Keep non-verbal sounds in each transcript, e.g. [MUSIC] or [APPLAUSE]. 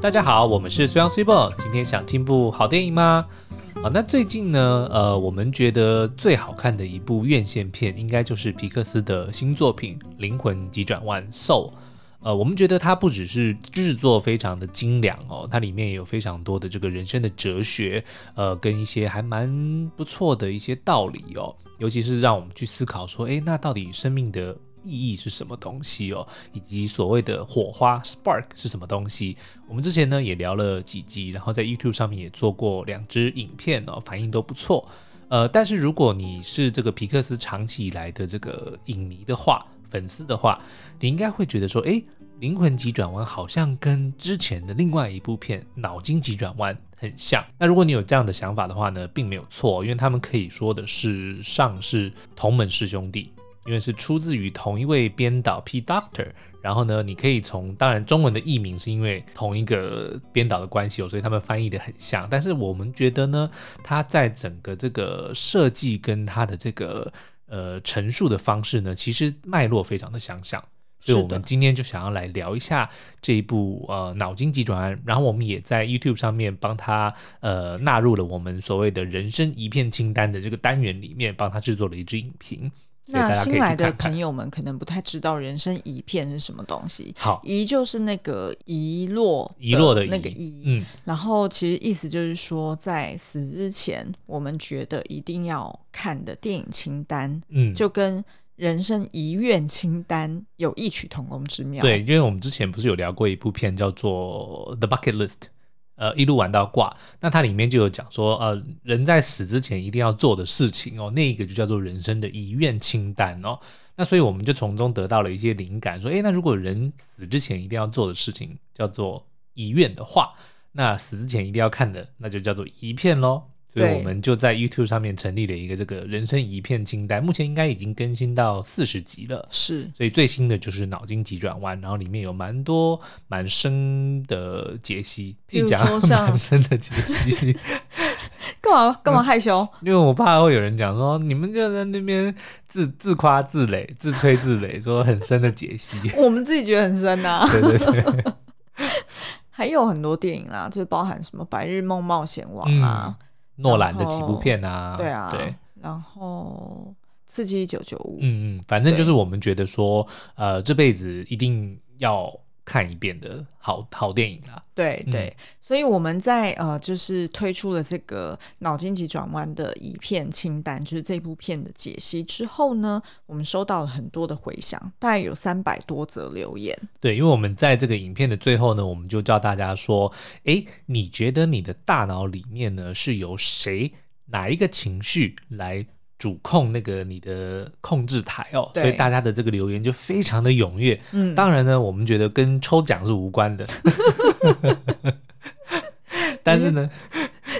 大家好，我们是 Swell Super。今天想听部好电影吗？啊，那最近呢，呃，我们觉得最好看的一部院线片，应该就是皮克斯的新作品《灵魂急转弯》So，。呃，我们觉得它不只是制作非常的精良哦，它里面也有非常多的这个人生的哲学，呃，跟一些还蛮不错的一些道理哦，尤其是让我们去思考说，诶，那到底生命的意义是什么东西哦，以及所谓的火花 spark 是什么东西？我们之前呢也聊了几集，然后在 YouTube 上面也做过两支影片哦，反应都不错。呃，但是如果你是这个皮克斯长期以来的这个影迷的话，粉丝的话，你应该会觉得说，诶，灵魂急转弯好像跟之前的另外一部片脑筋急转弯很像。那如果你有这样的想法的话呢，并没有错，因为他们可以说的是上是同门师兄弟。因为是出自于同一位编导 P Doctor，然后呢，你可以从当然中文的译名是因为同一个编导的关系哦，所以他们翻译的很像。但是我们觉得呢，他在整个这个设计跟他的这个呃陈述的方式呢，其实脉络非常的相像。所以我们今天就想要来聊一下这一部呃脑筋急转弯，然后我们也在 YouTube 上面帮他呃纳入了我们所谓的人生一片清单的这个单元里面，帮他制作了一支影评。那新来的朋友们可能不太知道人生一片是什么东西。好，遗就是那个遗落，遗落的那个遗。嗯，然后其实意思就是说，在死之前，我们觉得一定要看的电影清单，嗯，就跟人生遗愿清单有异曲同工之妙。对，因为我们之前不是有聊过一部片叫做《The Bucket List》。呃，一路玩到挂，那它里面就有讲说，呃，人在死之前一定要做的事情哦，那一个就叫做人生的遗愿清单哦。那所以我们就从中得到了一些灵感，说，诶，那如果人死之前一定要做的事情叫做遗愿的话，那死之前一定要看的，那就叫做遗片喽。所以我们就在 YouTube 上面成立了一个这个人生一片清单，目前应该已经更新到四十集了。是，所以最新的就是脑筋急转弯，然后里面有蛮多蛮深的解析，比如说像蛮深的解析。[LAUGHS] 干嘛干嘛害羞？[LAUGHS] 因为我怕会有人讲说你们就在那边自自夸自擂、自吹自擂，[LAUGHS] 说很深的解析。我们自己觉得很深呐、啊。对对对。还有很多电影啦，就包含什么《白日梦冒险王》啊。嗯诺兰的几部片啊，对啊，对，然后刺激一九九五，嗯嗯，反正就是我们觉得说，呃，这辈子一定要看一遍的好好电影啊。对对，嗯、所以我们在呃，就是推出了这个脑筋急转弯的影片清单，就是这部片的解析之后呢，我们收到了很多的回响，大概有三百多则留言。对，因为我们在这个影片的最后呢，我们就叫大家说，诶，你觉得你的大脑里面呢是由谁哪一个情绪来主控那个你的控制台哦？所以大家的这个留言就非常的踊跃。嗯，当然呢，我们觉得跟抽奖是无关的。[LAUGHS] 但是呢，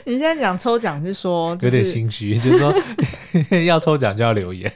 你现在讲抽奖是说、就是、有点心虚，就是说 [LAUGHS] 要抽奖就要留言。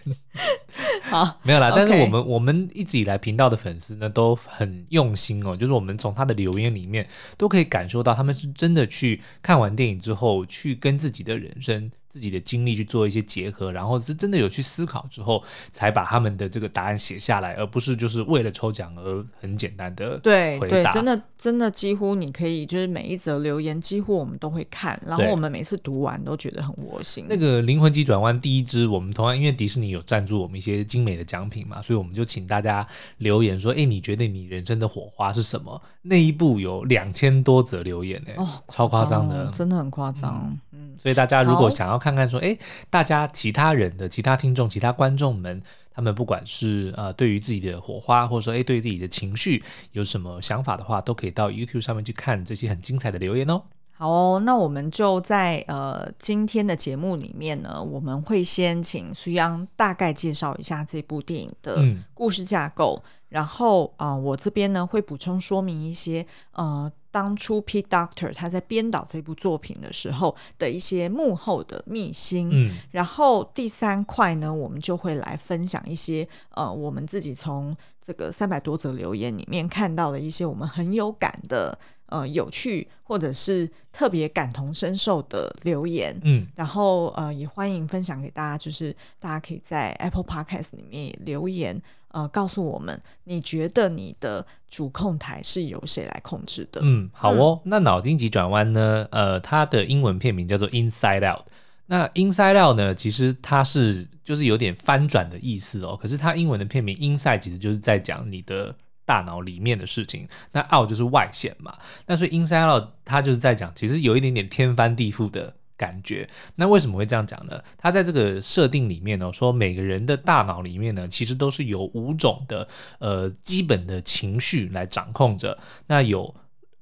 [LAUGHS] 好，没有啦。但是我们我们一直以来频道的粉丝呢都很用心哦，就是我们从他的留言里面都可以感受到，他们是真的去看完电影之后，去跟自己的人生。自己的经历去做一些结合，然后是真的有去思考之后，才把他们的这个答案写下来，而不是就是为了抽奖而很简单的对对，真的真的几乎你可以就是每一则留言几乎我们都会看，然后我们每次读完都觉得很窝心。那个灵魂急转弯第一支，我们同样因为迪士尼有赞助我们一些精美的奖品嘛，所以我们就请大家留言说，哎，你觉得你人生的火花是什么？那一部有两千多则留言呢，哦，超夸张的，真的很夸张。嗯所以大家如果想要看看说，哎好，大家其他人的其他听众、其他观众们，他们不管是呃对于自己的火花，或者说哎对于自己的情绪有什么想法的话，都可以到 YouTube 上面去看这些很精彩的留言哦。好哦，那我们就在呃今天的节目里面呢，我们会先请苏央大概介绍一下这部电影的故事架构，嗯、然后啊、呃，我这边呢会补充说明一些呃。当初 Pete Docter 他在编导这部作品的时候的一些幕后的秘辛，嗯，然后第三块呢，我们就会来分享一些呃，我们自己从这个三百多则留言里面看到的一些我们很有感的呃有趣或者是特别感同身受的留言，嗯，然后呃也欢迎分享给大家，就是大家可以在 Apple Podcast 里面留言。呃告诉我们，你觉得你的主控台是由谁来控制的？嗯，好哦。嗯、那脑筋急转弯呢？呃，它的英文片名叫做 Inside Out。那 Inside Out 呢，其实它是就是有点翻转的意思哦。可是它英文的片名 Inside 其实就是在讲你的大脑里面的事情，那 Out 就是外显嘛。那所以 Inside Out 它就是在讲，其实有一点点天翻地覆的感觉。那为什么会这样讲呢？它在这个设定里面呢，说每个人的大脑里面呢，其实都是有五种的呃基本的情绪来掌控着。那有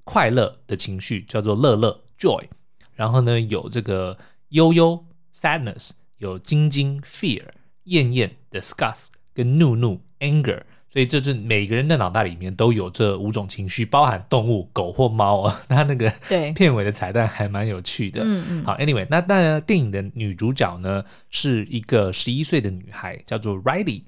快乐的情绪叫做乐乐 Joy，然后呢有这个悠悠 Sadness，有惊惊 Fear，厌厌 Disgust，跟怒怒 Anger。所以这是每个人的脑袋里面都有这五种情绪，包含动物狗或猫啊。[LAUGHS] 它那个片尾的彩蛋还蛮有趣的。嗯嗯。好，Anyway，那当然电影的女主角呢是一个十一岁的女孩，叫做 Riley。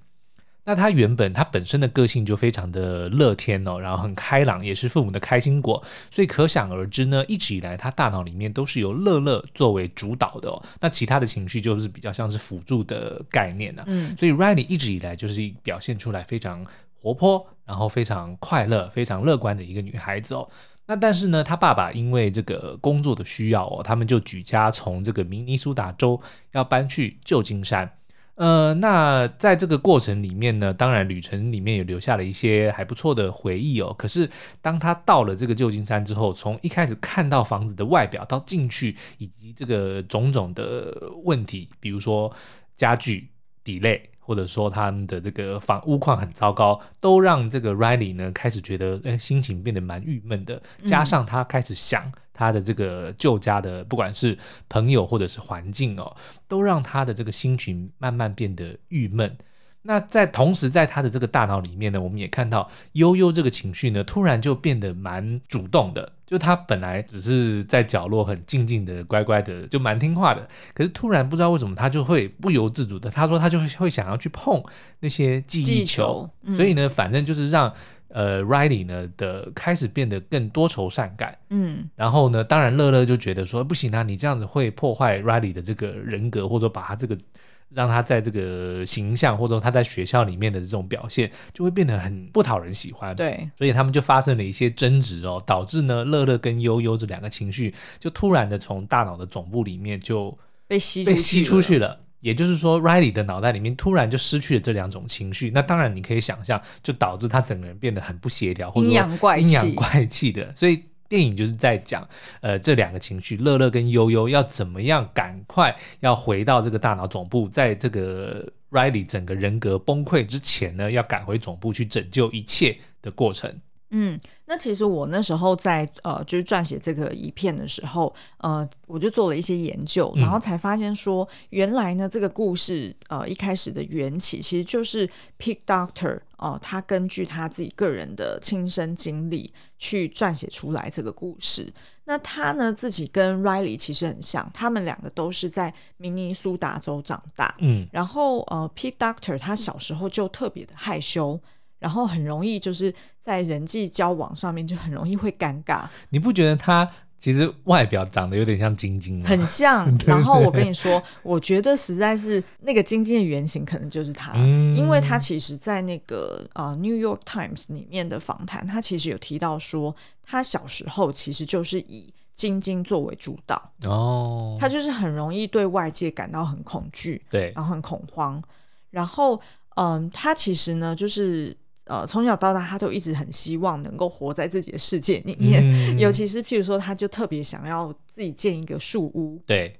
那他原本他本身的个性就非常的乐天哦，然后很开朗，也是父母的开心果，所以可想而知呢，一直以来他大脑里面都是由乐乐作为主导的哦，那其他的情绪就是比较像是辅助的概念呢、啊。嗯，所以 Riley 一直以来就是表现出来非常活泼，然后非常快乐、非常乐观的一个女孩子哦。那但是呢，他爸爸因为这个工作的需要哦，他们就举家从这个明尼苏达州要搬去旧金山。呃，那在这个过程里面呢，当然旅程里面也留下了一些还不错的回忆哦。可是当他到了这个旧金山之后，从一开始看到房子的外表到进去，以及这个种种的问题，比如说家具底类。或者说他们的这个房屋况很糟糕，都让这个 Riley 呢开始觉得，哎，心情变得蛮郁闷的。加上他开始想他的这个旧家的，不管是朋友或者是环境哦，都让他的这个心情慢慢变得郁闷。那在同时，在他的这个大脑里面呢，我们也看到悠悠这个情绪呢，突然就变得蛮主动的。就他本来只是在角落很静静的、乖乖的，就蛮听话的。可是突然不知道为什么，他就会不由自主的，他说他就会想要去碰那些记忆球。所以呢，反正就是让呃 Riley 呢的开始变得更多愁善感。嗯，然后呢，当然乐乐就觉得说不行啊，你这样子会破坏 Riley 的这个人格，或者把他这个。让他在这个形象，或者说他在学校里面的这种表现，就会变得很不讨人喜欢。对，所以他们就发生了一些争执哦，导致呢乐乐跟悠悠这两个情绪，就突然的从大脑的总部里面就被吸被吸出去了。也就是说，Riley 的脑袋里面突然就失去了这两种情绪。那当然你可以想象，就导致他整个人变得很不协调，或者说阴阳怪气、阴阳怪气的。所以。电影就是在讲，呃，这两个情绪，乐乐跟悠悠要怎么样赶快要回到这个大脑总部，在这个 Riley 整个人格崩溃之前呢，要赶回总部去拯救一切的过程。嗯，那其实我那时候在呃，就是撰写这个影片的时候，呃，我就做了一些研究，然后才发现说，原来呢，这个故事呃一开始的缘起其实就是 Pig Doctor 哦、呃，他根据他自己个人的亲身经历去撰写出来这个故事。那他呢自己跟 Riley 其实很像，他们两个都是在明尼苏达州长大，嗯，然后呃，Pig Doctor 他小时候就特别的害羞。然后很容易就是在人际交往上面就很容易会尴尬。你不觉得他其实外表长得有点像晶晶吗？[LAUGHS] 很像。[LAUGHS] 然后我跟你说，我觉得实在是那个晶晶的原型可能就是他，嗯、因为他其实在那个呃《New York Times》里面的访谈，他其实有提到说，他小时候其实就是以晶晶作为主导哦，他就是很容易对外界感到很恐惧，对，然后很恐慌。然后嗯，他其实呢就是。呃，从小到大，他都一直很希望能够活在自己的世界里面，嗯、[LAUGHS] 尤其是譬如说，他就特别想要自己建一个树屋，对，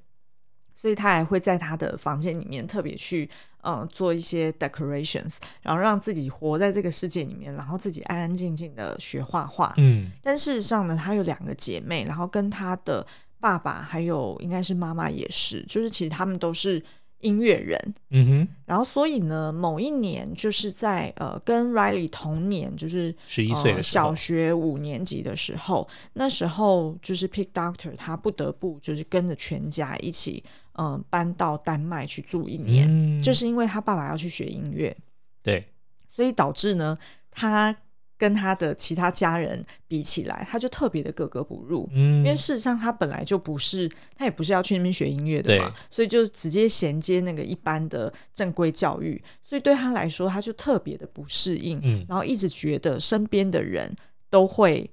所以他还会在他的房间里面特别去呃做一些 decorations，然后让自己活在这个世界里面，然后自己安安静静的学画画。嗯，但事实上呢，他有两个姐妹，然后跟他的爸爸还有应该是妈妈也是，就是其实他们都是。音乐人，嗯哼，然后所以呢，某一年就是在呃跟 Riley 同年，就是十一岁的时候，小学五年级的时候，那时候就是 Pick Doctor 他不得不就是跟着全家一起，嗯、呃，搬到丹麦去住一年，嗯、就是因为他爸爸要去学音乐，对，所以导致呢他。跟他的其他家人比起来，他就特别的格格不入。嗯，因为事实上他本来就不是，他也不是要去那边学音乐的嘛，所以就直接衔接那个一般的正规教育，所以对他来说，他就特别的不适应。嗯，然后一直觉得身边的人都会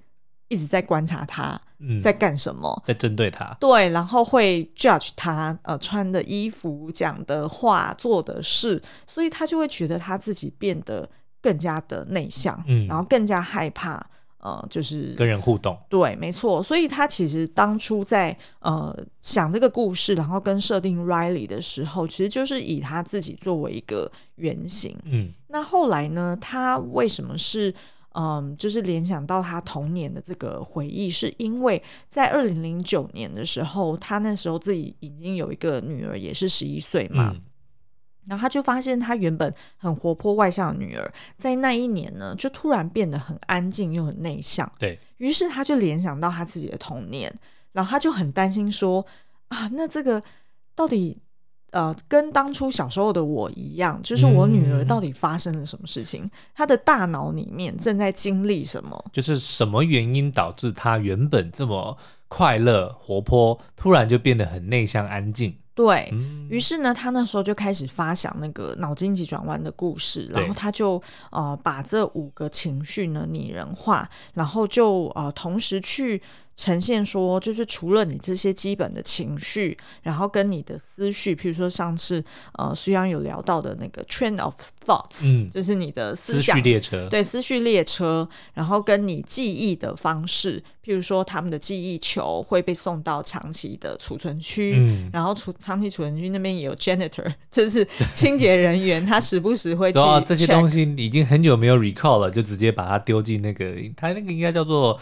一直在观察他。在干什么？在针对他，对，然后会 judge 他，呃，穿的衣服、讲的话、做的事，所以他就会觉得他自己变得更加的内向，嗯，然后更加害怕，呃，就是跟人互动。对，没错，所以他其实当初在呃想这个故事，然后跟设定 Riley 的时候，其实就是以他自己作为一个原型，嗯，那后来呢，他为什么是？嗯，就是联想到他童年的这个回忆，是因为在二零零九年的时候，他那时候自己已经有一个女儿，也是十一岁嘛。嗯、然后他就发现，他原本很活泼外向的女儿，在那一年呢，就突然变得很安静又很内向。对，于是他就联想到他自己的童年，然后他就很担心说啊，那这个到底？呃，跟当初小时候的我一样，就是我女儿到底发生了什么事情？嗯、她的大脑里面正在经历什么？就是什么原因导致她原本这么快乐活泼，突然就变得很内向安静？对、嗯、于是呢，他那时候就开始发想那个脑筋急转弯的故事，然后他就呃把这五个情绪呢拟人化，然后就呃同时去。呈现说，就是除了你这些基本的情绪，然后跟你的思绪，譬如说上次呃，苏央有聊到的那个 train of thoughts，嗯，就是你的思绪列车，对，思绪列车，然后跟你记忆的方式，譬如说他们的记忆球会被送到长期的储存区，嗯，然后储长期储存区那边也有 janitor，[LAUGHS] 就是清洁人员，他时不时会去这些东西已经很久没有 recall 了，就直接把它丢进那个，他那个应该叫做。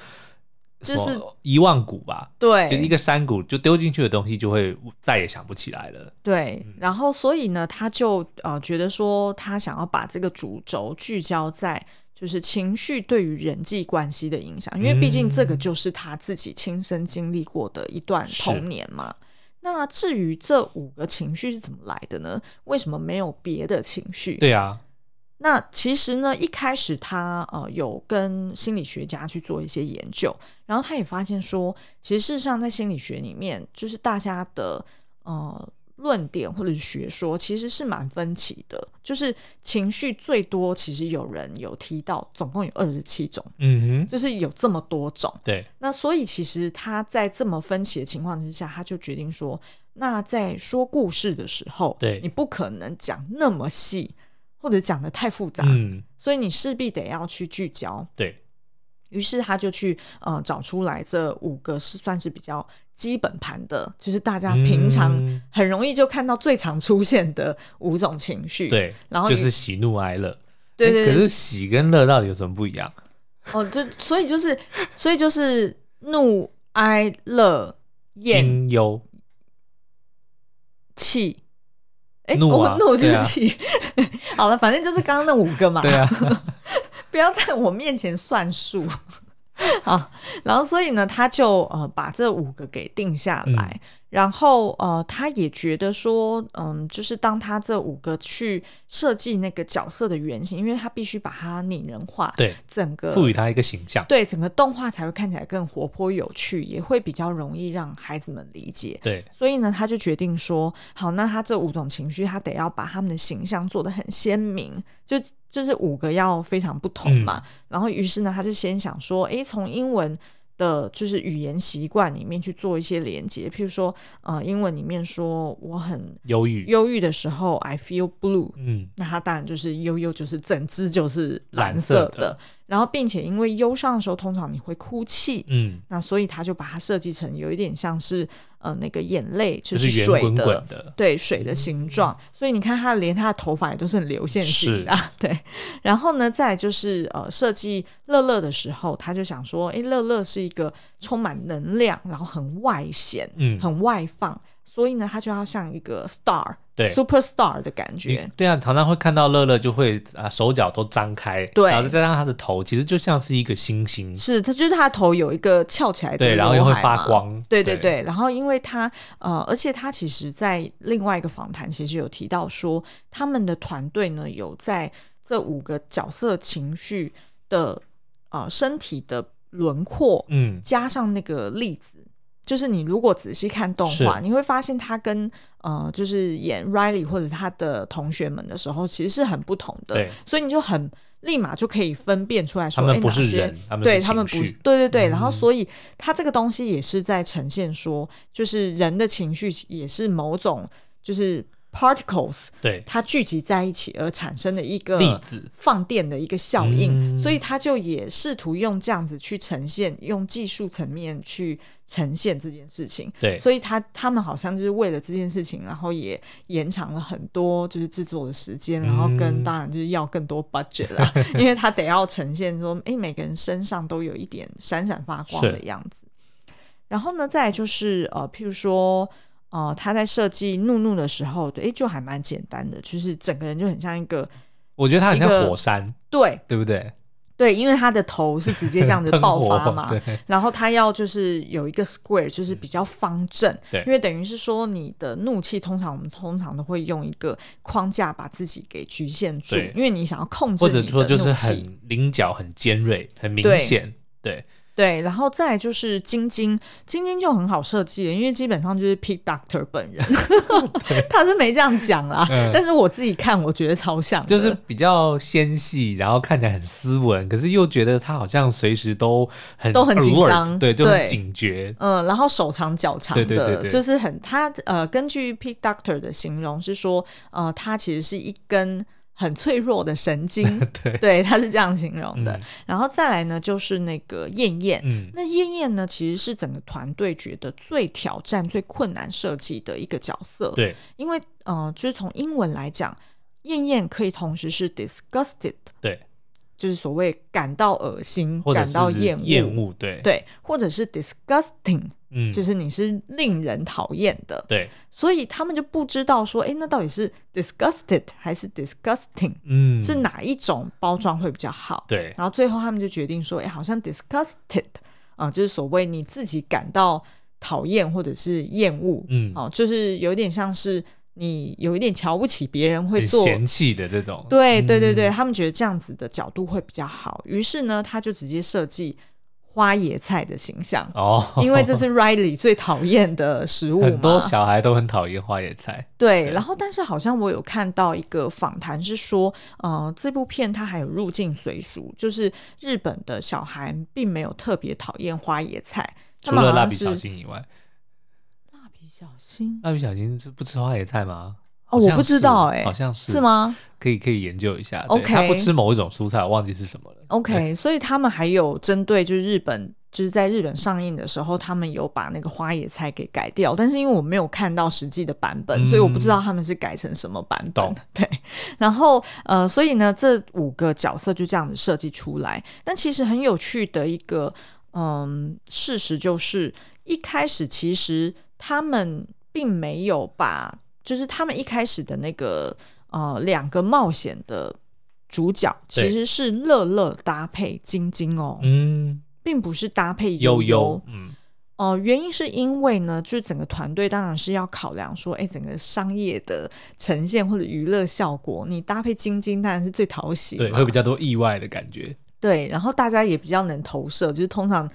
就是遗忘谷吧，对，就一个山谷，就丢进去的东西就会再也想不起来了。对，嗯、然后所以呢，他就呃觉得说，他想要把这个主轴聚焦在就是情绪对于人际关系的影响，因为毕竟这个就是他自己亲身经历过的一段童年嘛。那至于这五个情绪是怎么来的呢？为什么没有别的情绪？对啊。那其实呢，一开始他呃有跟心理学家去做一些研究，然后他也发现说，其实事实上在心理学里面，就是大家的呃论点或者是学说其实是蛮分歧的。就是情绪最多，其实有人有提到，总共有二十七种，嗯哼，就是有这么多种。对，那所以其实他在这么分歧的情况之下，他就决定说，那在说故事的时候，对，你不可能讲那么细。或者讲的太复杂，嗯，所以你势必得要去聚焦。对，于是他就去呃找出来这五个是算是比较基本盘的，就是大家平常很容易就看到最常出现的五种情绪。对，然后就是喜怒哀乐。对，对对。可是喜跟乐到底有什么不一样？哦，就所以就是所以就是怒哀乐惊忧气。哎，我怒就起，[LAUGHS] 好了，反正就是刚刚那五个嘛。对啊，[LAUGHS] 不要在我面前算数。好，然后所以呢，他就呃把这五个给定下来。嗯然后呃，他也觉得说，嗯，就是当他这五个去设计那个角色的原型，因为他必须把它拟人化，对，整个赋予他一个形象，对，整个动画才会看起来更活泼有趣，也会比较容易让孩子们理解。对，所以呢，他就决定说，好，那他这五种情绪，他得要把他们的形象做得很鲜明，就就是五个要非常不同嘛。嗯、然后于是呢，他就先想说，哎，从英文。的就是语言习惯里面去做一些连接，譬如说，呃，英文里面说我很忧郁，忧郁的时候，I feel blue，嗯，那它当然就是悠悠，就是整只就是蓝色的，色的然后并且因为忧伤的时候，通常你会哭泣，嗯，那所以他就把它设计成有一点像是。呃，那个眼泪就是水的，对水的形状，嗯、所以你看他连他的头发也都是很流线型的，是对。然后呢，再就是呃，设计乐乐的时候，他就想说，哎，乐乐是一个充满能量，然后很外显，嗯，很外放。所以呢，他就要像一个 star，对，superstar 的感觉。对啊，常常会看到乐乐就会啊手脚都张开，对，然后再加上他的头，其实就像是一个星星。是，他就是他的头有一个翘起来的，对，然后又会发光。对对对，然后因为他呃，而且他其实在另外一个访谈其实有提到说，他们的团队呢有在这五个角色情绪的。呃身体的轮廓，嗯，加上那个粒子，就是你如果仔细看动画，你会发现他跟呃就是演 Riley 或者他的同学们的时候，其实是很不同的，对，所以你就很。立马就可以分辨出来说，他们不是人，欸、他们对他们不，对对对，嗯、然后所以他这个东西也是在呈现说，就是人的情绪也是某种就是 particles，对，它聚集在一起而产生的一个粒子。放电的一个效应，嗯、所以他就也试图用这样子去呈现，用技术层面去。呈现这件事情，对，所以他他们好像就是为了这件事情，然后也延长了很多就是制作的时间，然后跟当然就是要更多 budget 啦，嗯、[LAUGHS] 因为他得要呈现说，哎，每个人身上都有一点闪闪发光的样子。然后呢，再来就是呃，譬如说呃，他在设计怒怒的时候，对，就还蛮简单的，就是整个人就很像一个，我觉得他很像火山，对，对不对？对，因为他的头是直接这样子爆发嘛，然后他要就是有一个 square，就是比较方正。对，因为等于是说你的怒气，通常我们通常都会用一个框架把自己给局限住，因为你想要控制或者说就是很棱角很尖锐，很明显，对。对对，然后再来就是晶晶，晶晶就很好设计了，因为基本上就是 Pete Doctor 本人，[LAUGHS] 他是没这样讲啦，嗯、但是我自己看我觉得超像，就是比较纤细，然后看起来很斯文，可是又觉得他好像随时都很都很紧张，对，就很警觉，嗯，然后手长脚长的，对对对对，就是很他呃，根据 Pete Doctor 的形容是说，呃，他其实是一根。很脆弱的神经，[LAUGHS] 对，对，他是这样形容的。嗯、然后再来呢，就是那个燕燕，嗯，那燕燕呢，其实是整个团队觉得最挑战、最困难设计的一个角色。对，因为呃，就是从英文来讲，燕燕可以同时是 disgusted，对，就是所谓感到恶心、感到厌恶、厌恶，对，对，或者是 disgusting。嗯，就是你是令人讨厌的，对，所以他们就不知道说，哎，那到底是 disgusted 还是 disgusting？嗯，是哪一种包装会比较好？对，然后最后他们就决定说，哎，好像 disgusted 啊、呃，就是所谓你自己感到讨厌或者是厌恶，嗯，哦、呃，就是有点像是你有一点瞧不起别人会做嫌弃的这种，对对对对，嗯、他们觉得这样子的角度会比较好，于是呢，他就直接设计。花野菜的形象哦，因为这是 Riley 最讨厌的食物嘛，很多小孩都很讨厌花野菜。对，对然后但是好像我有看到一个访谈是说，呃，这部片它还有入境随俗，就是日本的小孩并没有特别讨厌花野菜，除了蜡笔小新以外。小新，蜡笔小新是不吃花椰菜吗？哦，我不知道哎、欸，好像是是吗？可以可以研究一下。OK，他不吃某一种蔬菜，我忘记是什么了。OK，所以他们还有针对就是日本，就是在日本上映的时候，他们有把那个花椰菜给改掉。但是因为我没有看到实际的版本，嗯、所以我不知道他们是改成什么版本。懂 [LAUGHS] 对，然后呃，所以呢，这五个角色就这样子设计出来。但其实很有趣的一个嗯事实就是，一开始其实他们并没有把。就是他们一开始的那个呃两个冒险的主角其实是乐乐搭配晶晶哦，嗯，并不是搭配悠悠，嗯，哦、呃，原因是因为呢，就是整个团队当然是要考量说，哎，整个商业的呈现或者娱乐效果，你搭配晶晶当然是最讨喜，对，会比较多意外的感觉，对，然后大家也比较能投射，就是通常。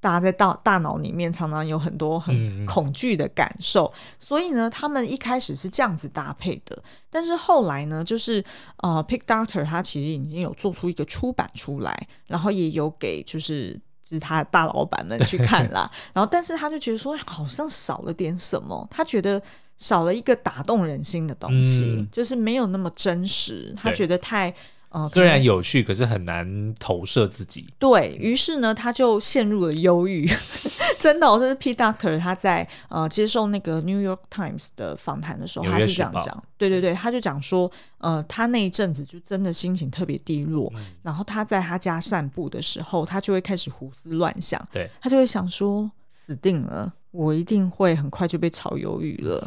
大家在大大脑里面常常有很多很恐惧的感受，嗯、所以呢，他们一开始是这样子搭配的。但是后来呢，就是呃，Pick Doctor 他其实已经有做出一个出版出来，然后也有给就是就是他的大老板们去看啦。[LAUGHS] 然后，但是他就觉得说好像少了点什么，他觉得少了一个打动人心的东西，嗯、就是没有那么真实，他觉得太。哦、虽然有趣，可是很难投射自己。对，于是呢，他就陷入了忧郁。[LAUGHS] 真的、哦，这是 Pete Docter 他在呃接受那个 New York Times 的访谈的时候，他是这样讲。对对对，他就讲说，呃，他那一阵子就真的心情特别低落。嗯、然后他在他家散步的时候，他就会开始胡思乱想。对，他就会想说，死定了，我一定会很快就被炒鱿鱼了。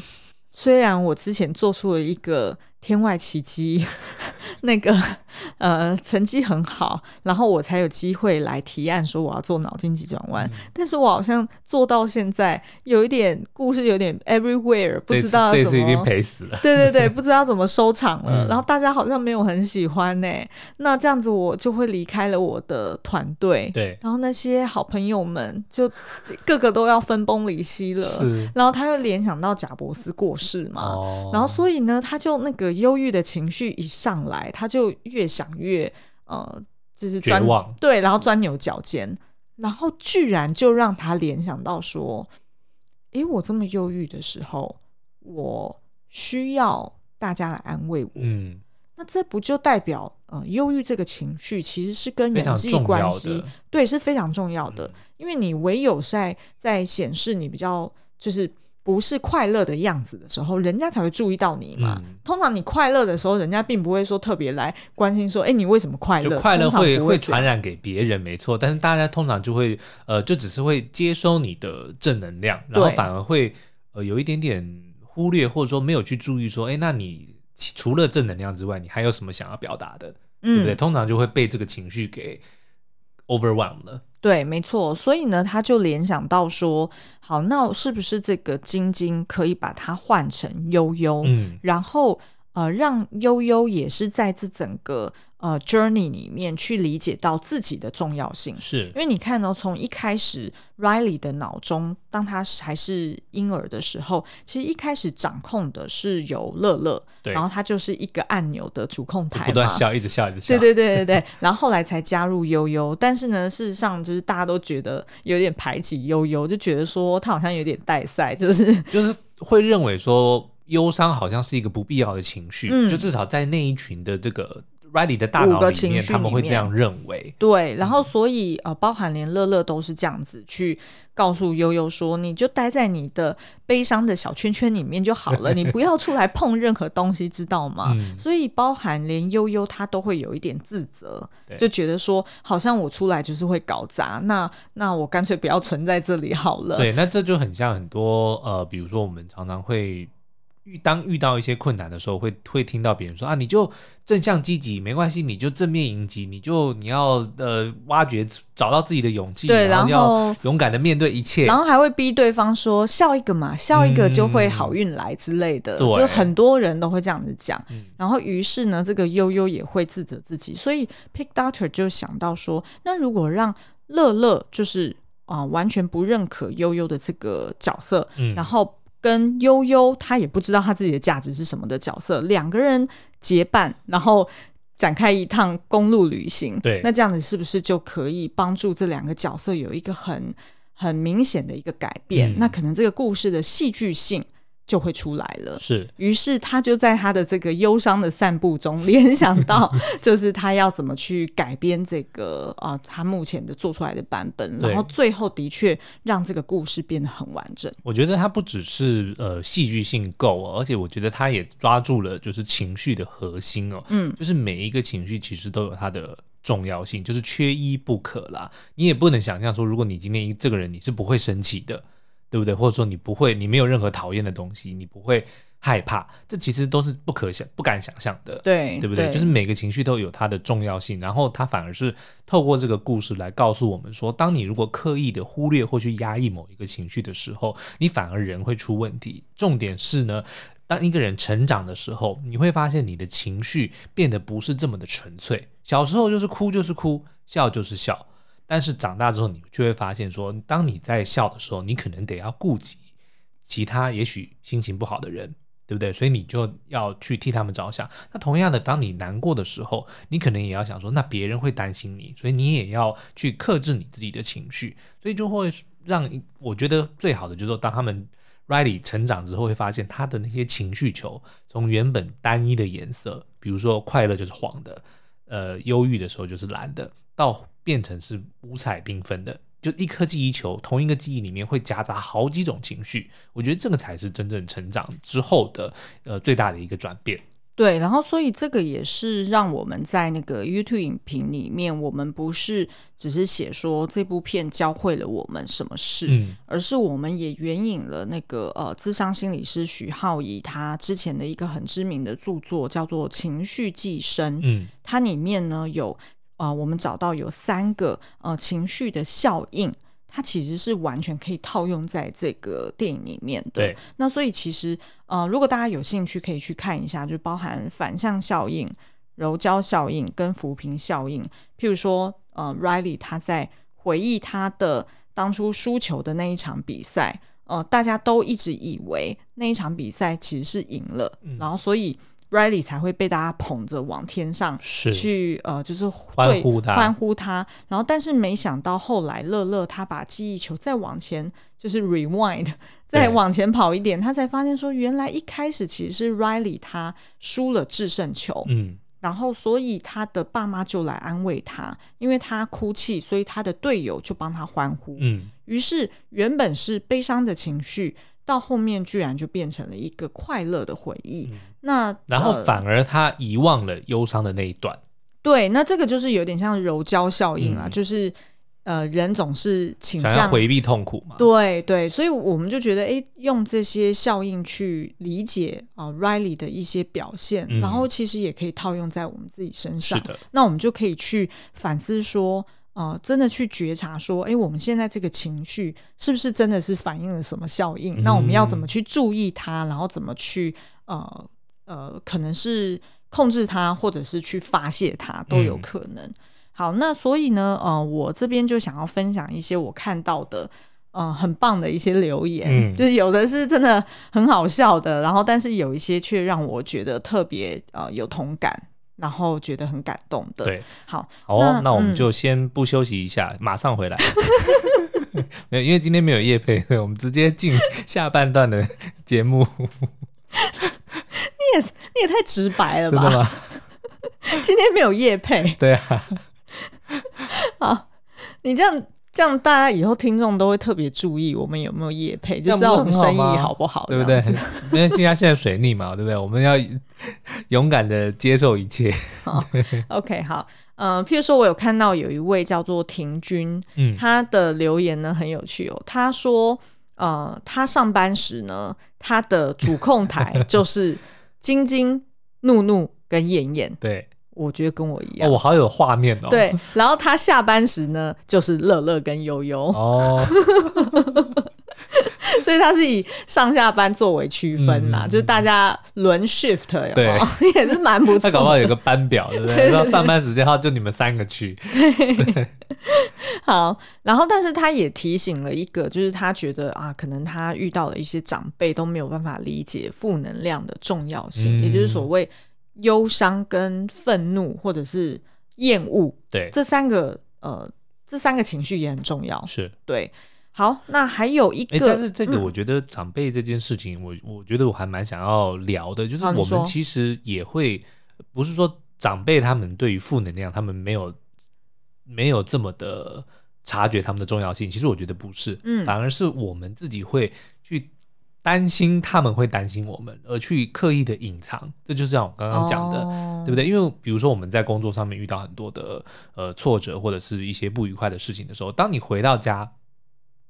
虽然我之前做出了一个天外奇迹，[LAUGHS] 那个呃成绩很好，然后我才有机会来提案说我要做脑筋急转弯。嗯、但是我好像做到现在有一点故事有点 everywhere，不知道怎么，这次已经赔死了。[LAUGHS] 对对对，不知道怎么收场了。嗯、然后大家好像没有很喜欢呢、欸。那这样子我就会离开了我的团队。对，然后那些好朋友们就个个都要分崩离析了。是，然后他又联想到贾伯斯过世嘛，哦、然后所以呢，他就那个。忧郁的情绪一上来，他就越想越呃，就是钻对，然后钻牛角尖，然后居然就让他联想到说：“诶，我这么忧郁的时候，我需要大家来安慰我。”嗯，那这不就代表呃，忧郁这个情绪其实是跟人际关系对是非常重要的，嗯、因为你唯有在在显示你比较就是。不是快乐的样子的时候，人家才会注意到你嘛。嗯、通常你快乐的时候，人家并不会说特别来关心说，哎，你为什么快乐？就快乐会会传染给别人，没错。但是大家通常就会呃，就只是会接收你的正能量，然后反而会呃有一点点忽略，或者说没有去注意说，哎，那你除了正能量之外，你还有什么想要表达的，嗯、对不对？通常就会被这个情绪给 overwhelmed 了。对，没错，所以呢，他就联想到说，好，那是不是这个晶晶可以把它换成悠悠，嗯，然后呃，让悠悠也是在这整个。呃，journey 里面去理解到自己的重要性，是。因为你看哦，从一开始 Riley 的脑中，当他还是婴儿的时候，其实一开始掌控的是由乐乐，对，然后他就是一个按钮的主控台，不断笑，一直笑，一直笑，对对对对对，[LAUGHS] 然后后来才加入悠悠，但是呢，事实上就是大家都觉得有点排挤悠悠，就觉得说他好像有点带赛，就是 [LAUGHS] 就是会认为说忧伤好像是一个不必要的情绪，嗯，就至少在那一群的这个。Riley 的大脑里面，他们会这样认为。对，然后所以呃，包含连乐乐都是这样子去告诉悠悠说：“你就待在你的悲伤的小圈圈里面就好了，你不要出来碰任何东西，知道吗？”嗯、所以包含连悠悠他都会有一点自责，就觉得说好像我出来就是会搞砸，那那我干脆不要存在这里好了。对，那这就很像很多呃，比如说我们常常会。遇当遇到一些困难的时候，会会听到别人说啊，你就正向积极，没关系，你就正面迎击，你就你要呃挖掘找到自己的勇气，对，然后要勇敢的面对一切，然后还会逼对方说笑一个嘛，笑一个就会好运来之类的，嗯、就很多人都会这样子讲。对然后于是呢，这个悠悠也会自责自己，所以 Pick Doctor 就想到说，那如果让乐乐就是啊、呃、完全不认可悠悠的这个角色，嗯、然后。跟悠悠，他也不知道他自己的价值是什么的角色，两个人结伴，然后展开一趟公路旅行。对，那这样子是不是就可以帮助这两个角色有一个很很明显的一个改变？嗯、那可能这个故事的戏剧性。就会出来了，是。于是他就在他的这个忧伤的散步中联想到，[LAUGHS] 就是他要怎么去改编这个啊、呃，他目前的做出来的版本，然后最后的确让这个故事变得很完整。我觉得他不只是呃戏剧性够，而且我觉得他也抓住了就是情绪的核心哦，嗯，就是每一个情绪其实都有它的重要性，就是缺一不可啦。你也不能想象说，如果你今天这个人你是不会生气的。对不对？或者说你不会，你没有任何讨厌的东西，你不会害怕，这其实都是不可想、不敢想象的，对，对不对？对，就是每个情绪都有它的重要性，然后它反而是透过这个故事来告诉我们说，当你如果刻意的忽略或去压抑某一个情绪的时候，你反而人会出问题。重点是呢，当一个人成长的时候，你会发现你的情绪变得不是这么的纯粹。小时候就是哭就是哭，笑就是笑。但是长大之后，你就会发现说，当你在笑的时候，你可能得要顾及其他也许心情不好的人，对不对？所以你就要去替他们着想。那同样的，当你难过的时候，你可能也要想说，那别人会担心你，所以你也要去克制你自己的情绪。所以就会让我觉得最好的就是说，当他们 Riley 成长之后，会发现他的那些情绪球从原本单一的颜色，比如说快乐就是黄的，呃，忧郁的时候就是蓝的，到变成是五彩缤纷的，就一颗记忆球，同一个记忆里面会夹杂好几种情绪。我觉得这个才是真正成长之后的呃最大的一个转变。对，然后所以这个也是让我们在那个 YouTube 影评里面，我们不是只是写说这部片教会了我们什么事，嗯、而是我们也援引了那个呃，智商心理师徐浩仪他之前的一个很知名的著作，叫做《情绪寄生》。嗯，它里面呢有啊、呃，我们找到有三个呃情绪的效应。它其实是完全可以套用在这个电影里面的。对，那所以其实呃，如果大家有兴趣，可以去看一下，就包含反向效应、柔焦效应跟浮平效应。譬如说，呃，Riley 他在回忆他的当初输球的那一场比赛，呃，大家都一直以为那一场比赛其实是赢了，嗯、然后所以。Riley 才会被大家捧着往天上去，呃，就是欢呼他，欢呼他。然后，但是没想到后来乐乐他把记忆球再往前，就是 rewind，再往前跑一点，他才发现说，原来一开始其实是 Riley 他输了制胜球，嗯，然后所以他的爸妈就来安慰他，因为他哭泣，所以他的队友就帮他欢呼，嗯，于是原本是悲伤的情绪。到后面居然就变成了一个快乐的回忆，嗯、那然后反而他遗忘了忧伤的那一段。对，那这个就是有点像柔焦效应啊，嗯、就是呃，人总是倾向回避痛苦嘛。对对，所以我们就觉得，哎，用这些效应去理解啊、呃、Riley 的一些表现，嗯、然后其实也可以套用在我们自己身上。是的，那我们就可以去反思说。呃，真的去觉察说，哎，我们现在这个情绪是不是真的是反映了什么效应？嗯、那我们要怎么去注意它，然后怎么去呃呃，可能是控制它，或者是去发泄它都有可能。嗯、好，那所以呢，呃，我这边就想要分享一些我看到的，呃，很棒的一些留言，嗯、[LAUGHS] 就是有的是真的很好笑的，然后但是有一些却让我觉得特别呃有同感。然后觉得很感动的，对，好，好哦，那，那我们就先不休息一下，嗯、马上回来。[LAUGHS] [LAUGHS] 没有，因为今天没有夜配，所以我们直接进 [LAUGHS] 下半段的节目。你也你也太直白了吧？真的吗？今天没有夜配，对啊。好，你这样。这样大家以后听众都会特别注意我们有没有业配，就知道我们生意好不好，对不对？[LAUGHS] 因为现在现在水逆嘛，对不对？我们要 [LAUGHS] 勇敢的接受一切。好，[LAUGHS] OK，好，嗯、呃，譬如说我有看到有一位叫做廷君，嗯，他的留言呢很有趣哦。他说，呃，他上班时呢，他的主控台就是晶晶、怒怒跟燕燕，对。我觉得跟我一样，哦、我好有画面哦。对，然后他下班时呢，就是乐乐跟悠悠哦，[LAUGHS] 所以他是以上下班作为区分啦，嗯、就是大家轮 shift 有没有，对，[LAUGHS] 也是蛮不错。他搞不好有个班表，对不对？上班时间，然后就你们三个去。对，对 [LAUGHS] 好。然后，但是他也提醒了一个，就是他觉得啊，可能他遇到了一些长辈都没有办法理解负能量的重要性，嗯、也就是所谓。忧伤跟愤怒，或者是厌恶，对，这三个呃，这三个情绪也很重要。是对。好，那还有一个，欸、但是这个我觉得长辈这件事情，我、嗯、我觉得我还蛮想要聊的，就是我们其实也会，不是说长辈他们对于负能量，他们没有没有这么的察觉他们的重要性。其实我觉得不是，嗯，反而是我们自己会去。担心他们会担心我们，而去刻意的隐藏，这就是像我刚刚讲的，哦、对不对？因为比如说我们在工作上面遇到很多的呃挫折或者是一些不愉快的事情的时候，当你回到家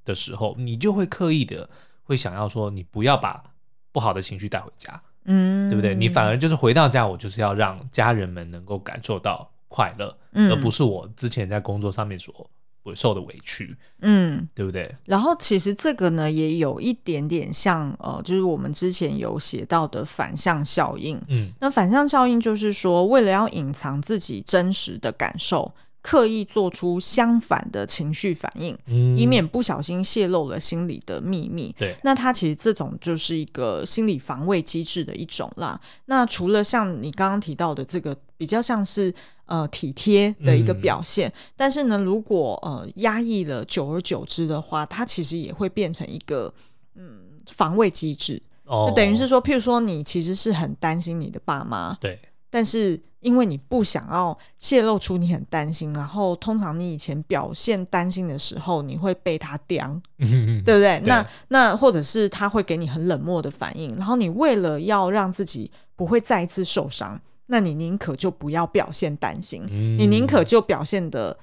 的时候，你就会刻意的会想要说，你不要把不好的情绪带回家，嗯，对不对？你反而就是回到家，我就是要让家人们能够感受到快乐，嗯、而不是我之前在工作上面所。受的委屈，嗯，对不对？然后其实这个呢，也有一点点像，呃，就是我们之前有写到的反向效应，嗯，那反向效应就是说，为了要隐藏自己真实的感受。刻意做出相反的情绪反应，嗯、以免不小心泄露了心里的秘密。对，那他其实这种就是一个心理防卫机制的一种啦。那除了像你刚刚提到的这个比较像是呃体贴的一个表现，嗯、但是呢，如果呃压抑了，久而久之的话，它其实也会变成一个嗯防卫机制。哦，就等于是说，譬如说你其实是很担心你的爸妈，对，但是。因为你不想要泄露出你很担心，然后通常你以前表现担心的时候，你会被他刁，嗯、[LAUGHS] 对不对？对，那那或者是他会给你很冷漠的反应，然后你为了要让自己不会再一次受伤，那你宁可就不要表现担心，嗯、你宁可就表现的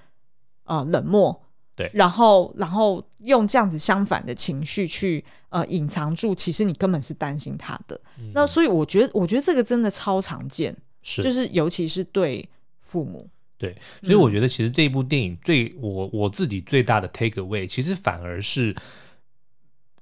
呃冷漠，对，然后然后用这样子相反的情绪去呃隐藏住，其实你根本是担心他的。嗯、那所以我觉得，我觉得这个真的超常见，是就是尤其是对父母。对，所以我觉得其实这一部电影最、嗯、我我自己最大的 take away，其实反而是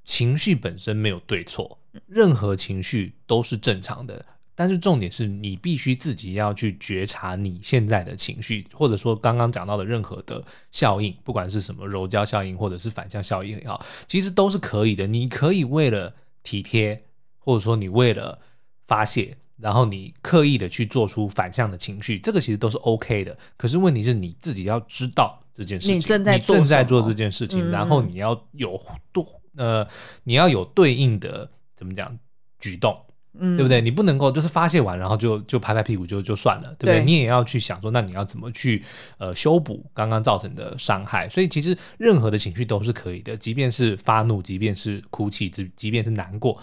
情绪本身没有对错，任何情绪都是正常的。但是重点是你必须自己要去觉察你现在的情绪，或者说刚刚讲到的任何的效应，不管是什么柔焦效应或者是反向效应也好，其实都是可以的。你可以为了体贴，或者说你为了发泄。然后你刻意的去做出反向的情绪，这个其实都是 OK 的。可是问题是你自己要知道这件事情，你正在做，你正在做这件事情，嗯、然后你要有多呃，你要有对应的怎么讲举动，嗯，对不对？你不能够就是发泄完然后就就拍拍屁股就就算了，对不对？对，你也要去想说，那你要怎么去呃修补刚刚造成的伤害？所以其实任何的情绪都是可以的，即便是发怒，即便是哭泣，即即便是难过。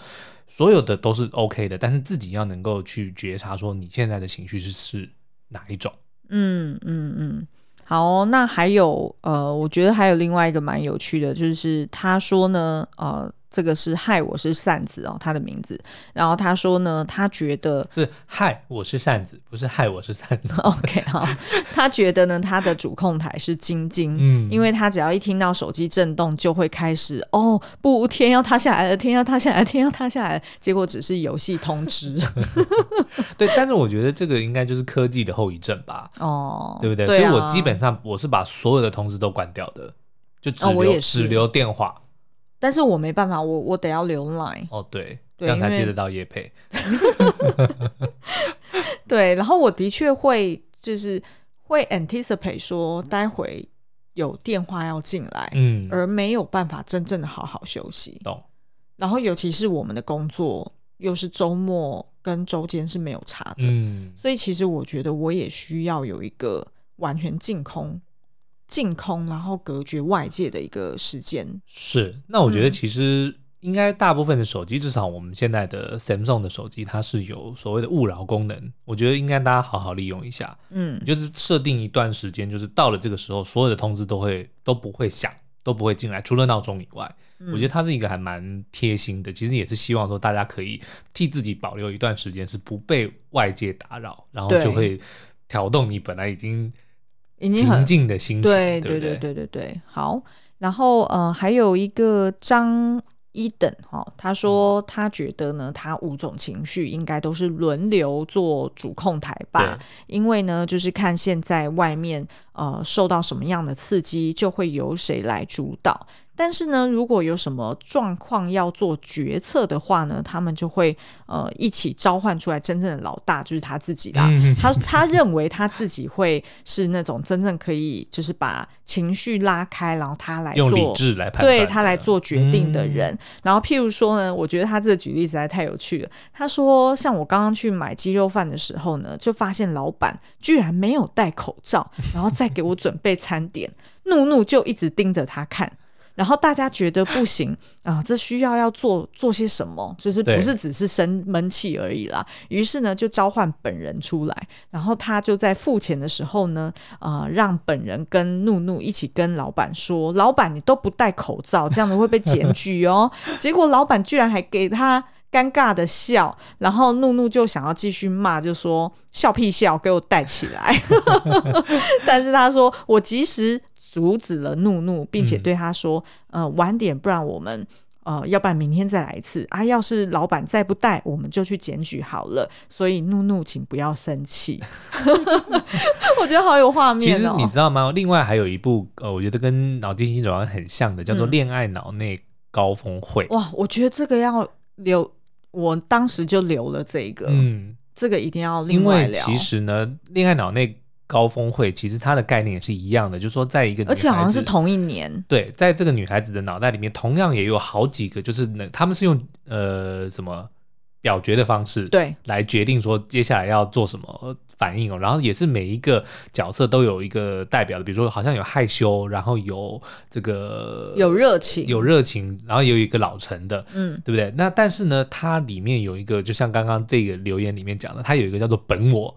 所有的都是 OK 的，但是自己要能够去觉察，说你现在的情绪是是哪一种。嗯嗯嗯，好哦，那还有呃，我觉得还有另外一个蛮有趣的，就是他说呢，呃。这个是害，我是扇子哦，他的名字。然后他说呢，他觉得是害，我是扇子，不是害，我是扇子。[LAUGHS] OK 好，他觉得呢，他的主控台是晶晶，嗯，因为他只要一听到手机震动，就会开始哦，不，天要塌下来了，天要塌下来了，天要塌下来了。结果只是游戏通知。[LAUGHS] 对，但是我觉得这个应该就是科技的后遗症吧？哦，对不对？对啊，所以我基本上我是把所有的通知都关掉的，就只留、哦、只留电话。但是我没办法，我我得要留 line 哦，对，对这样才接得到叶配。[LAUGHS] 对，然后我的确会就是会 anticipate 说待会有电话要进来，嗯，而没有办法真正的好好休息。懂。然后尤其是我们的工作又是周末跟周间是没有差的，嗯，所以其实我觉得我也需要有一个完全净空。净空，然后隔绝外界的一个时间。是，那我觉得其实应该大部分的手机，嗯、至少我们现在的 Samsung 的手机，它是有所谓的勿扰功能。我觉得应该大家好好利用一下。嗯，就是设定一段时间，就是到了这个时候，所有的通知都会都不会响，都不会进来，除了闹钟以外。嗯、我觉得它是一个还蛮贴心的。其实也是希望说大家可以替自己保留一段时间，是不被外界打扰，然后就会调动你本来已经。已经很平静的心情，对对对对对对，好。然后呃，还有一个张一等哈，他说他觉得呢，他五种情绪应该都是轮流做主控台吧，因为呢，就是看现在外面呃受到什么样的刺激，就会由谁来主导。但是呢，如果有什么状况要做决策的话呢，他们就会呃一起召唤出来真正的老大，就是他自己啦。嗯、他他认为他自己会是那种真正可以就是把情绪拉开，然后他来做用理智来判断，对他来做决定的人。嗯、然后譬如说呢，我觉得他这个举例实在太有趣了。他说，像我刚刚去买鸡肉饭的时候呢，就发现老板居然没有戴口罩，然后再给我准备餐点，怒怒就一直盯着他看。然后大家觉得不行 [LAUGHS] 啊，这需要要做做些什么，就是不是只是生闷气而已啦。于是呢，就召唤本人出来，然后他就在付钱的时候呢，啊、呃，让本人跟怒怒一起跟老板说：“老板，你都不戴口罩，这样子会被检举哦。[LAUGHS] ”结果老板居然还给他尴尬的笑，然后怒怒就想要继续骂，就说：“笑屁笑，给我戴起来。” [LAUGHS] 但是他说：“我即使。”阻止了怒怒，并且对他说：“嗯、呃，晚点，不然我们呃，要不然明天再来一次啊。要是老板再不带，我们就去检举好了。所以怒怒，请不要生气。[LAUGHS] ” [LAUGHS] 我觉得好有画面、哦。其实你知道吗？另外还有一部呃，我觉得跟脑筋急转弯很像的，叫做《恋爱脑内高峰会》。哇，我觉得这个要留，我当时就留了这个。嗯，这个一定要另外聊。因为其实呢，《恋爱脑内》高峰会其实它的概念也是一样的，就是说，在一个女孩子，而且好像是同一年，对，在这个女孩子的脑袋里面，同样也有好几个，就是那他们是用呃什么表决的方式，对，来决定说接下来要做什么反应哦。然后也是每一个角色都有一个代表的，比如说好像有害羞，然后有这个有热情，有热情，然后也有一个老成的，嗯，对不对？那但是呢，它里面有一个，就像刚刚这个留言里面讲的，它有一个叫做本我，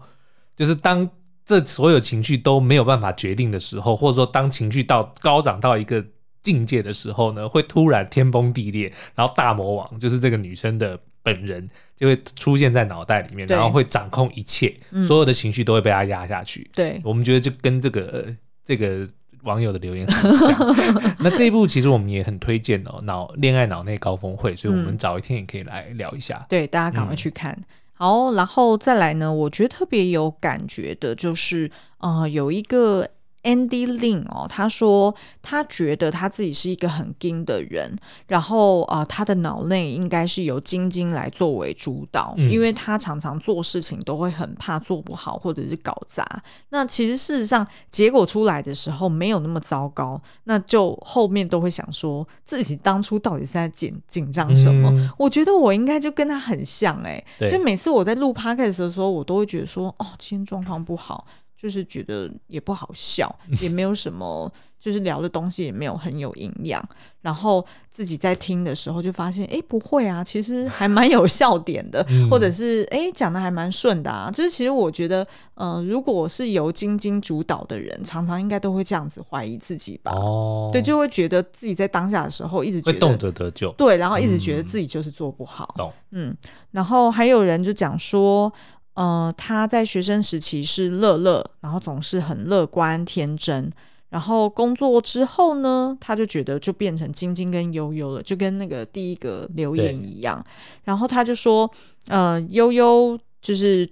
就是当这所有情绪都没有办法决定的时候，或者说当情绪到高涨到一个境界的时候呢，会突然天崩地裂，然后大魔王就是这个女生的。本人就会出现在脑袋里面，然后会掌控一切，嗯、所有的情绪都会被他压下去。对，我们觉得就跟这个这个网友的留言很像。[LAUGHS] 那这一部其实我们也很推荐哦，脑恋爱脑内高峰会，所以我们早一天也可以来聊一下。嗯、对，大家赶快去看。嗯、好，然后再来呢，我觉得特别有感觉的就是，啊，有一个。Andy Lin 哦，他说他觉得他自己是一个很精的人，然后啊、呃，他的脑内应该是由晶晶来作为主导，嗯、因为他常常做事情都会很怕做不好或者是搞砸。那其实事实上结果出来的时候没有那么糟糕，那就后面都会想说自己当初到底是在紧紧张什么？嗯、我觉得我应该就跟他很像哎、就每次我在录 Podcast 的时候，我都会觉得说哦，今天状况不好。就是觉得也不好笑，也没有什么，就是聊的东西也没有很有营养。然后自己在听的时候就发现，哎，不会啊，其实还蛮有笑点的，或者是哎讲的还蛮顺的啊。就是其实我觉得，嗯，如果是由晶晶主导的人，常常应该都会这样子怀疑自己吧。哦，对，就会觉得自己在当下的时候一直觉得动辄得咎，对，然后一直觉得自己就是做不好。嗯，然后还有人就讲说。呃，他在学生时期是乐乐，然后总是很乐观天真。然后工作之后呢，他就觉得就变成晶晶跟悠悠了，就跟那个第一个留言一样。然后他就说，呃，悠悠就是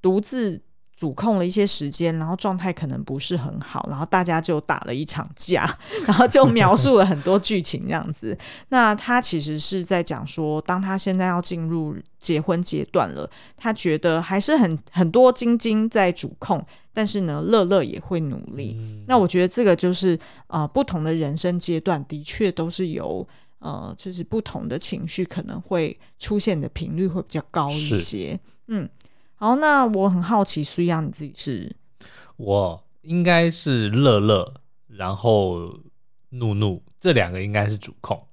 独自。主控了一些时间，然后状态可能不是很好，然后大家就打了一场架，然后就描述了很多剧情这样子。那他其实是在讲说，当他现在要进入结婚阶段了，他觉得还是很很多晶晶在主控，但是呢，乐乐也会努力。嗯、那我觉得这个就是呃，不同的人生阶段的确都是由呃，就是不同的情绪可能会出现的频率会比较高一些，嗯。好，那我很好奇，苏央你自己是？我应该是乐乐，然后怒怒这两个应该是主控。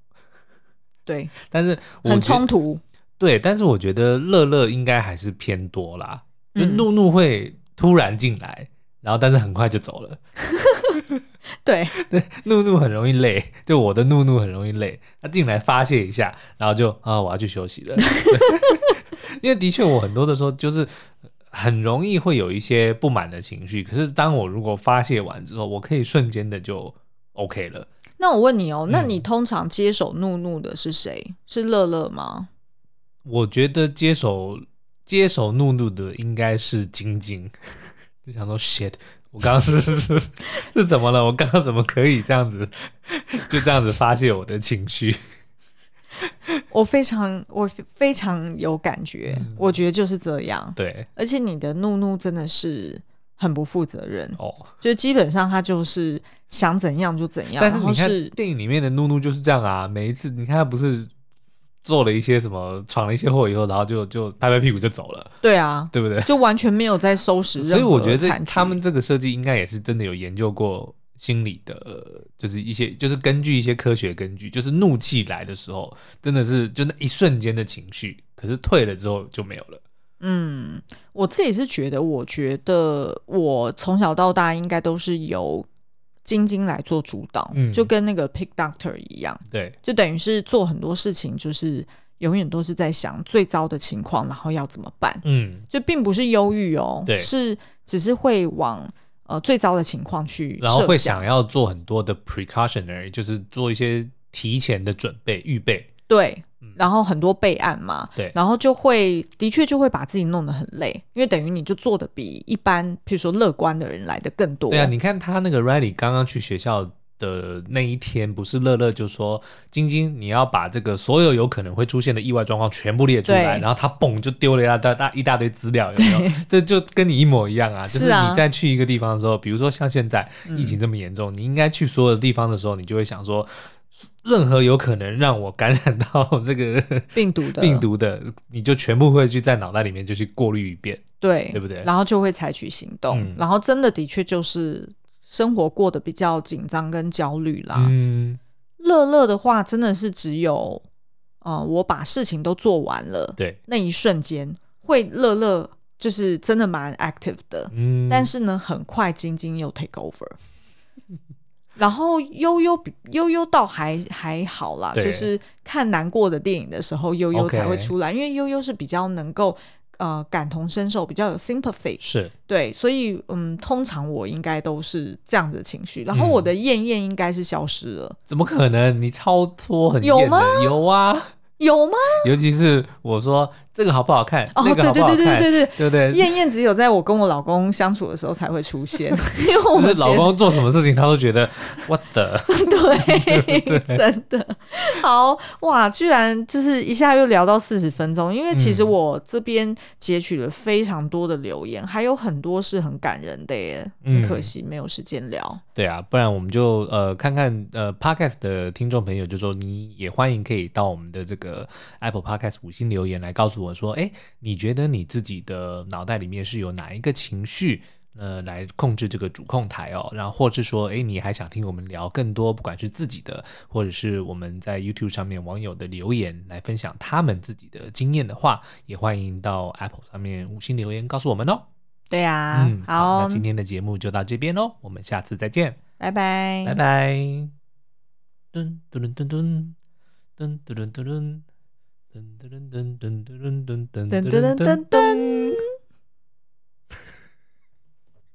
对，[LAUGHS] 但是很冲突。对，但是我觉得乐乐应该还是偏多啦，就怒怒会突然进来，嗯、然后但是很快就走了。[LAUGHS] [LAUGHS] 对对，怒怒很容易累，就我的怒怒很容易累，他进来发泄一下，然后就啊，我要去休息了。因为的确，我很多的时候就是很容易会有一些不满的情绪，可是当我如果发泄完之后，我可以瞬间的就 OK 了。那我问你哦，那你通常接手怒怒的是谁？嗯、是乐乐吗？我觉得接手接手怒怒的应该是晶晶，[LAUGHS] 就想说 shit，我刚刚是是是怎么了？我刚刚怎么可以这样子 [LAUGHS] 就这样子发泄我的情绪？[LAUGHS] 我非常，我非常有感觉，嗯、我觉得就是这样。对，而且你的怒怒真的是很不负责任哦，就基本上他就是想怎样就怎样。但是你看电影里面的怒怒就是这样啊，每一次你看他不是做了一些什么，闯了一些祸以后，然后就就拍拍屁股就走了。对啊，对不对？就完全没有在收拾。所以我觉得这他们这个设计应该也是真的有研究过。心理的，就是一些，就是根据一些科学根据，就是怒气来的时候，真的是就那一瞬间的情绪，可是退了之后就没有了。嗯，我自己是觉得，我觉得我从小到大应该都是由晶晶来做主导，嗯，就跟那个 Pick Doctor 一样，对，就等于是做很多事情，就是永远都是在想最糟的情况，然后要怎么办，嗯，就并不是忧郁哦，对，是只是会往。呃，最糟的情况去，然后会想要做很多的 precautionary，就是做一些提前的准备、预备。对，然后很多备案嘛。对，然后就会的确就会把自己弄得很累，因为等于你就做的比一般，譬如说乐观的人来的更多。对啊，你看他那个 Riley 刚刚去学校的那一天，不是乐乐就说：“晶晶，你要把这个所有有可能会出现的意外状况全部列出来。”然后他嘣就丢了一大大一大堆资料，有没有？[LAUGHS] 这就跟你一模一样啊！就是你在去一个地方的时候，啊、比如说像现在疫情这么严重，嗯、你应该去所有的地方的时候，你就会想说：任何有可能让我感染到这个 [LAUGHS] [LAUGHS] 病毒的病毒的，你就全部会去在脑袋里面就去过滤一遍，对，对不对？然后就会采取行动，嗯、然后真的的确就是生活过得比较紧张跟焦虑啦。嗯，乐乐的话真的是只有，呃，我把事情都做完了，对，那一瞬间会乐乐，就是真的蛮 active 的，嗯，但是呢，很快晶晶又 take over。[LAUGHS] 然后悠悠比悠悠倒还还好啦，就是看难过的电影的时候，悠悠才会出来.因为悠悠是比较能够呃感同身受，比较有 sympathy，是对，所以嗯，通常我应该都是这样子的情绪。然后我的艳艳应该是消失了，嗯，怎么可能？你超脱很有吗？有啊，有吗？尤其是我说。这个好不好看？哦，对对对对对对对对艳，燕燕只有在我跟我老公相处的时候才会出现，[LAUGHS] 因为我们老公做什么事情他都觉得 what the [LAUGHS] 对，真的好哇！居然就是一下又聊到四十分钟，因为其实我这边截取了非常多的留言，还有很多是很感人的耶，嗯、可惜没有时间聊。对啊，不然我们就呃看看呃 podcast 的听众朋友，就说你也欢迎可以到我们的这个 Apple Podcast 五星留言来告诉。我。我说：“哎，你觉得你自己的脑袋里面是有哪一个情绪，呃，来控制这个主控台哦？然后，或是说，哎，你还想听我们聊更多，不管是自己的，或者是我们在 YouTube 上面网友的留言，来分享他们自己的经验的话，也欢迎到 Apple 上面五星留言告诉我们哦。对啊，嗯，好，那今天的节目就到这边喽，我们下次再见，拜拜，拜拜。噔噔噔噔噔噔噔噔噔。”噔噔噔噔噔噔噔噔噔噔噔。